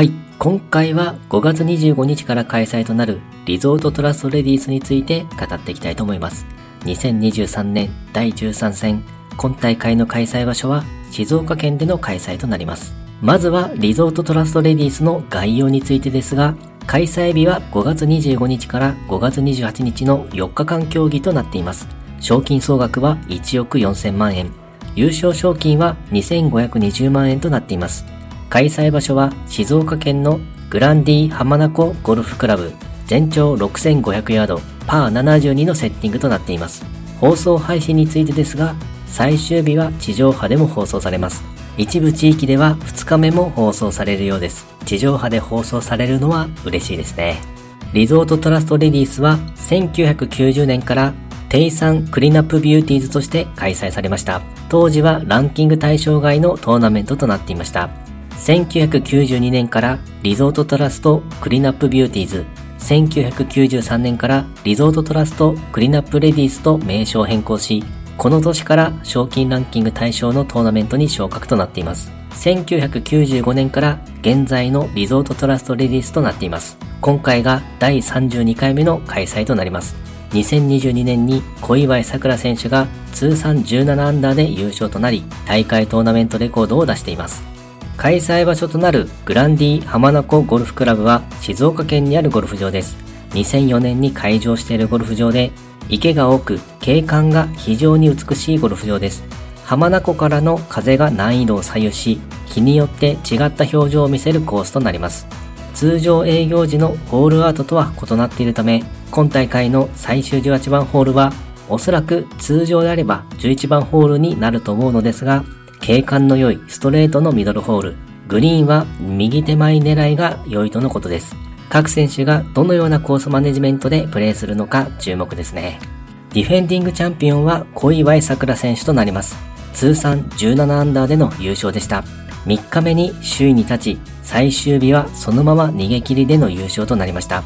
はい、今回は5月25日から開催となるリゾートトラストレディースについて語っていきたいと思います。2023年第13戦、今大会の開催場所は静岡県での開催となります。まずはリゾートトラストレディースの概要についてですが、開催日は5月25日から5月28日の4日間競技となっています。賞金総額は1億4000万円。優勝賞金は2520万円となっています。開催場所は静岡県のグランディ浜名湖ゴルフクラブ全長6500ヤードパー72のセッティングとなっています。放送配信についてですが、最終日は地上波でも放送されます。一部地域では2日目も放送されるようです。地上波で放送されるのは嬉しいですね。リゾートトラストレディースは1990年からテイサンクリナップビューティーズとして開催されました。当時はランキング対象外のトーナメントとなっていました。1992年からリゾートトラストクリーナップビューティーズ、1993年からリゾートトラストクリーナップレディースと名称を変更し、この年から賞金ランキング対象のトーナメントに昇格となっています。1995年から現在のリゾートトラストレディースとなっています。今回が第32回目の開催となります。2022年に小祝さくら選手が通算17アンダーで優勝となり、大会トーナメントレコードを出しています。開催場所となるグランディ浜名湖ゴルフクラブは静岡県にあるゴルフ場です。2004年に開場しているゴルフ場で、池が多く景観が非常に美しいゴルフ場です。浜名湖からの風が難易度を左右し、日によって違った表情を見せるコースとなります。通常営業時のホールアートとは異なっているため、今大会の最終18番ホールは、おそらく通常であれば11番ホールになると思うのですが、景観の良いストレートのミドルホール、グリーンは右手前狙いが良いとのことです。各選手がどのようなコースマネジメントでプレーするのか注目ですね。ディフェンディングチャンピオンは小祝さくら選手となります。通算17アンダーでの優勝でした。3日目に首位に立ち、最終日はそのまま逃げ切りでの優勝となりました。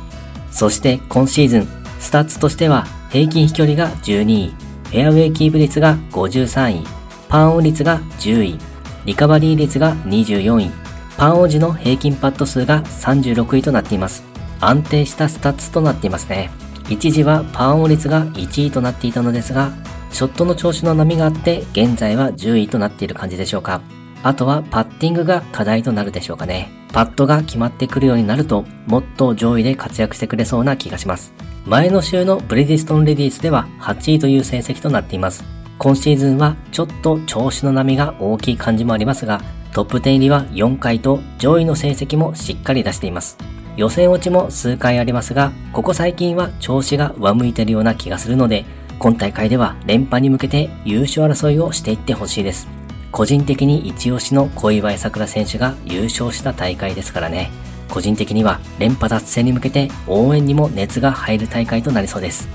そして今シーズン、スタッツとしては平均飛距離が12位、フェアウェイキープ率が53位、パーオン率が10位、リカバリー率が24位、パーオン時の平均パット数が36位となっています。安定したスタッツとなっていますね。一時はパーオン率が1位となっていたのですが、ショットの調子の波があって、現在は10位となっている感じでしょうか。あとはパッティングが課題となるでしょうかね。パットが決まってくるようになると、もっと上位で活躍してくれそうな気がします。前の週のブリディストンレディースでは8位という成績となっています。今シーズンはちょっと調子の波が大きい感じもありますが、トップ10入りは4回と上位の成績もしっかり出しています。予選落ちも数回ありますが、ここ最近は調子が上向いてるような気がするので、今大会では連覇に向けて優勝争いをしていってほしいです。個人的に一押しの小祝さくら選手が優勝した大会ですからね。個人的には連覇達成に向けて応援にも熱が入る大会となりそうです。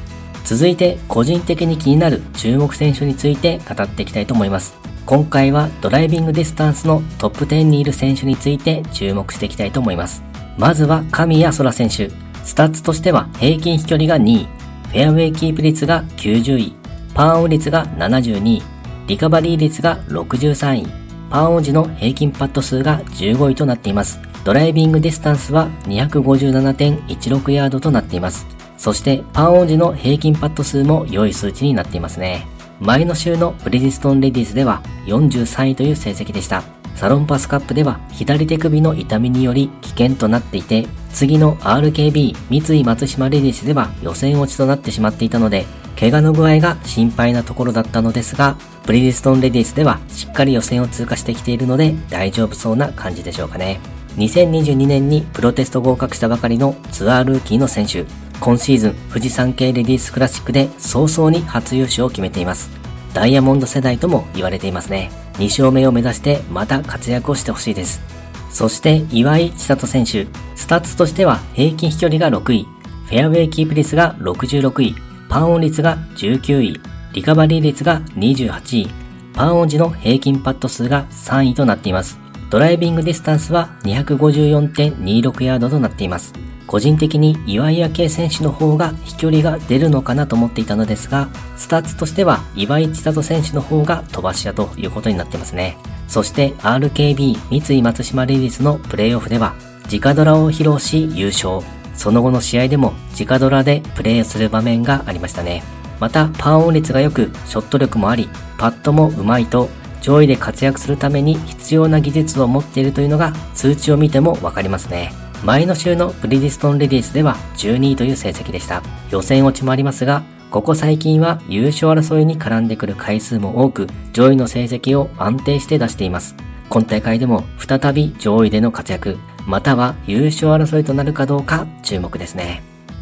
続いて個人的に気になる注目選手について語っていきたいと思います。今回はドライビングディスタンスのトップ10にいる選手について注目していきたいと思います。まずは神谷空選手。スタッツとしては平均飛距離が2位、フェアウェイキープ率が90位、パーオン率が72位、リカバリー率が63位、パーオン時の平均パット数が15位となっています。ドライビングディスタンスは257.16ヤードとなっています。そしてパーオン時の平均パット数も良い数値になっていますね。前の週のブリヂストンレディスでは43位という成績でした。サロンパスカップでは左手首の痛みにより棄権となっていて、次の RKB 三井松島レディスでは予選落ちとなってしまっていたので、怪我の具合が心配なところだったのですが、ブリヂストンレディスではしっかり予選を通過してきているので大丈夫そうな感じでしょうかね。2022年にプロテスト合格したばかりのツアールーキーの選手、今シーズンフジサンケイレディースクラシックで早々に初優勝を決めています。ダイヤモンド世代とも言われていますね。2勝目を目指してまた活躍をしてほしいです。そして岩井千怜選手、スタッツとしては平均飛距離が6位、フェアウェイキープ率が66位、パーオン率が19位、リカバリー率が28位、パーオン時の平均パット数が3位となっています。ドライビングディスタンスは254.26ヤードとなっています。個人的に岩井明愛選手の方が飛距離が出るのかなと思っていたのですが、スタッツとしては岩井千怜選手の方が飛ばし屋ということになってますね。そして RKB 三井松島レディスのプレイオフでは、直ドラを披露し優勝。その後の試合でも直ドラでプレーする場面がありましたね。また、パーオン率が良く、ショット力もあり、パットも上手いと、上位で活躍するために必要な技術を持っているというのが通知を見てもわかりますね。前の週のブリヂストンレディースでは12位という成績でした。予選落ちもありますが、ここ最近は優勝争いに絡んでくる回数も多く、上位の成績を安定して出しています。今大会でも再び上位での活躍、または優勝争いとなるかどうか注目ですね。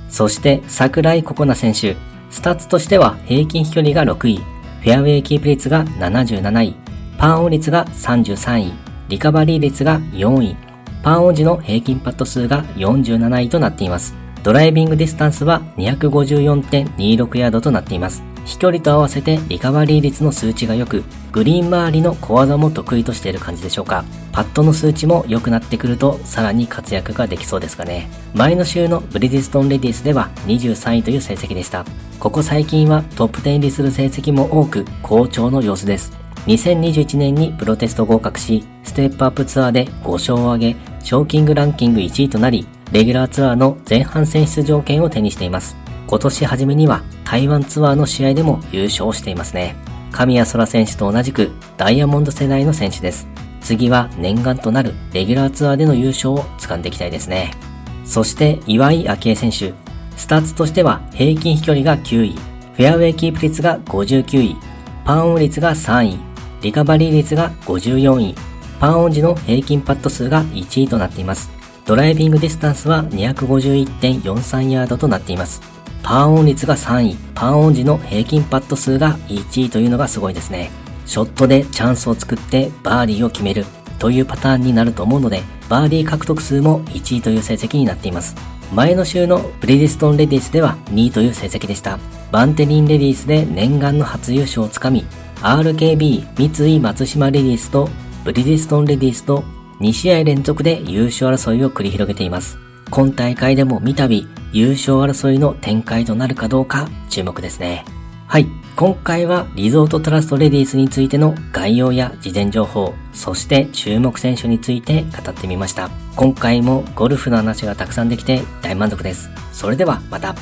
そして櫻井心那選手、スタッツとしては平均飛距離が6位、フェアウェイキープ率が77位、パーオン率が33位、リカバリー率が4位、パーオン時の平均パット数が47位となっています。ドライビングディスタンスは254.26ヤードとなっています。飛距離と合わせてリカバリー率の数値が良く、グリーン周りの小技も得意としている感じでしょうか。パットの数値も良くなってくると、さらに活躍ができそうですかね。前の週のブリヂストンレディースでは23位という成績でした。ここ最近はトップ10入りする成績も多く、好調の様子です。2021年にプロテスト合格し、ステップアップツアーで5勝を挙げ、賞金グランキング1位となり、レギュラーツアーの前半戦出場権を手にしています。今年初めには台湾ツアーの試合でも優勝していますね。神谷そら選手と同じくダイヤモンド世代の選手です。次は念願となるレギュラーツアーでの優勝を掴んでいきたいですね。そして岩井明愛選手。スタッツとしては平均飛距離が9位、フェアウェイキープ率が59位、パーオン率が3位、リカバリー率が54位、パーオン時の平均パット数が1位となっています。ドライビングディスタンスは251.43ヤードとなっています。パーオン率が3位、パンオン時の平均パット数が1位というのがすごいですね。ショットでチャンスを作ってバーディーを決めるというパターンになると思うので、バーディー獲得数も1位という成績になっています。前の週のブリヂストンレディースでは2位という成績でした。バンテリンレディースで念願の初優勝をつかみ、RKB 三井松島レディースとブリヂストンレディースと2試合連続で優勝争いを繰り広げています。今大会でも三度優勝争いの展開となるかどうか注目ですね。はい。今回はリゾートトラストレディースについての概要や事前情報、そして注目選手について語ってみました。今回もゴルフの話がたくさんできて大満足です。それではまた。